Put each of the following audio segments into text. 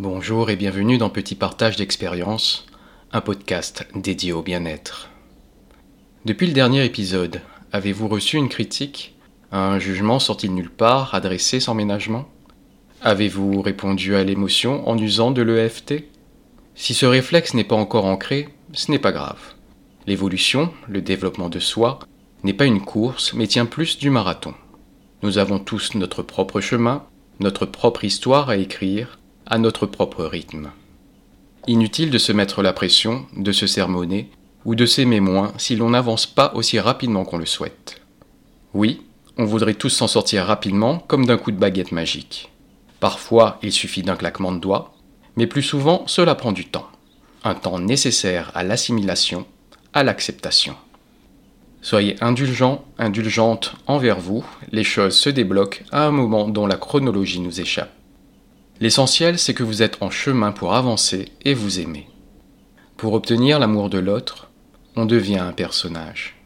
Bonjour et bienvenue dans Petit Partage d'expérience, un podcast dédié au bien-être. Depuis le dernier épisode, avez-vous reçu une critique, un jugement sorti de nulle part, adressé sans ménagement? Avez-vous répondu à l'émotion en usant de l'EFT Si ce réflexe n'est pas encore ancré, ce n'est pas grave. L'évolution, le développement de soi, n'est pas une course, mais tient plus du marathon. Nous avons tous notre propre chemin, notre propre histoire à écrire, notre propre rythme. Inutile de se mettre la pression, de se sermonner, ou de s'aimer moins si l'on n'avance pas aussi rapidement qu'on le souhaite. Oui, on voudrait tous s'en sortir rapidement comme d'un coup de baguette magique. Parfois, il suffit d'un claquement de doigts, mais plus souvent, cela prend du temps. Un temps nécessaire à l'assimilation, à l'acceptation. Soyez indulgents, indulgentes envers vous, les choses se débloquent à un moment dont la chronologie nous échappe. L'essentiel, c'est que vous êtes en chemin pour avancer et vous aimer. Pour obtenir l'amour de l'autre, on devient un personnage.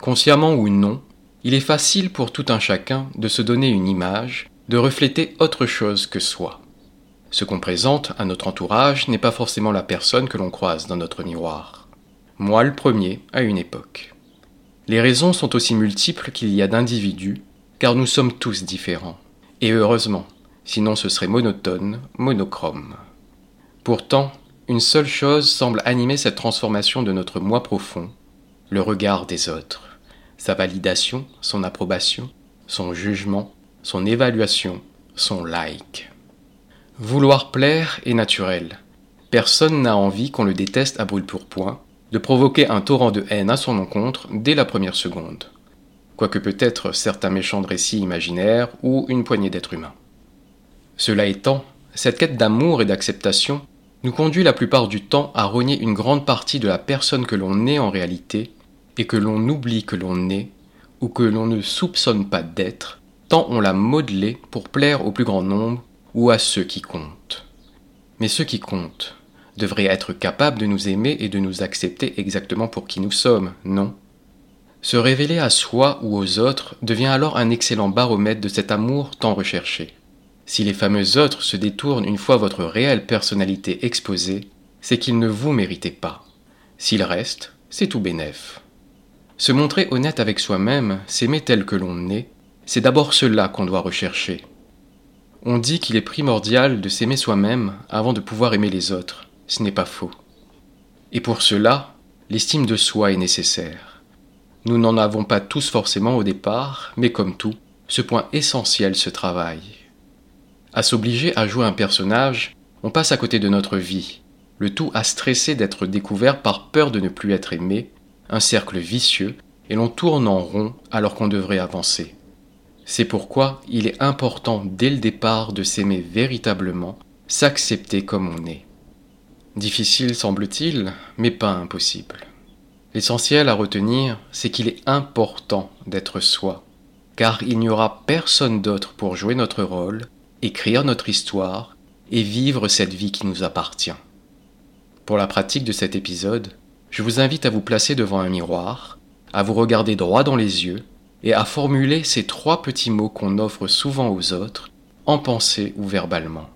Consciemment ou non, il est facile pour tout un chacun de se donner une image, de refléter autre chose que soi. Ce qu'on présente à notre entourage n'est pas forcément la personne que l'on croise dans notre miroir. Moi le premier, à une époque. Les raisons sont aussi multiples qu'il y a d'individus, car nous sommes tous différents. Et heureusement, sinon ce serait monotone, monochrome. Pourtant, une seule chose semble animer cette transformation de notre moi profond, le regard des autres, sa validation, son approbation, son jugement, son évaluation, son like. Vouloir plaire est naturel. Personne n'a envie qu'on le déteste à brûle pourpoint, de provoquer un torrent de haine à son encontre dès la première seconde. Quoique peut-être certains méchants récits imaginaires ou une poignée d'êtres humains. Cela étant, cette quête d'amour et d'acceptation nous conduit la plupart du temps à rogner une grande partie de la personne que l'on est en réalité et que l'on oublie que l'on est ou que l'on ne soupçonne pas d'être, tant on l'a modelé pour plaire au plus grand nombre ou à ceux qui comptent. Mais ceux qui comptent devraient être capables de nous aimer et de nous accepter exactement pour qui nous sommes, non? Se révéler à soi ou aux autres devient alors un excellent baromètre de cet amour tant recherché. Si les fameux autres se détournent une fois votre réelle personnalité exposée, c'est qu'ils ne vous méritaient pas. S'ils restent, c'est tout bénef. Se montrer honnête avec soi-même, s'aimer tel que l'on est, c'est d'abord cela qu'on doit rechercher. On dit qu'il est primordial de s'aimer soi-même avant de pouvoir aimer les autres. Ce n'est pas faux. Et pour cela, l'estime de soi est nécessaire. Nous n'en avons pas tous forcément au départ, mais comme tout, ce point essentiel se travaille. À s'obliger à jouer un personnage, on passe à côté de notre vie, le tout à stresser d'être découvert par peur de ne plus être aimé, un cercle vicieux, et l'on tourne en rond alors qu'on devrait avancer. C'est pourquoi il est important dès le départ de s'aimer véritablement, s'accepter comme on est. Difficile semble-t-il, mais pas impossible. L'essentiel à retenir, c'est qu'il est important d'être soi, car il n'y aura personne d'autre pour jouer notre rôle, écrire notre histoire et vivre cette vie qui nous appartient. Pour la pratique de cet épisode, je vous invite à vous placer devant un miroir, à vous regarder droit dans les yeux et à formuler ces trois petits mots qu'on offre souvent aux autres, en pensée ou verbalement.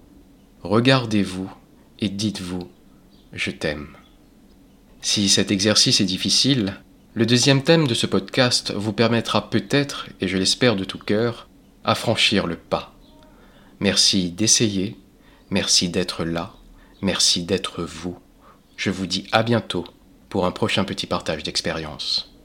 Regardez-vous et dites-vous ⁇ Je t'aime ⁇ Si cet exercice est difficile, le deuxième thème de ce podcast vous permettra peut-être, et je l'espère de tout cœur, à franchir le pas. Merci d'essayer, merci d'être là, merci d'être vous. Je vous dis à bientôt pour un prochain petit partage d'expérience.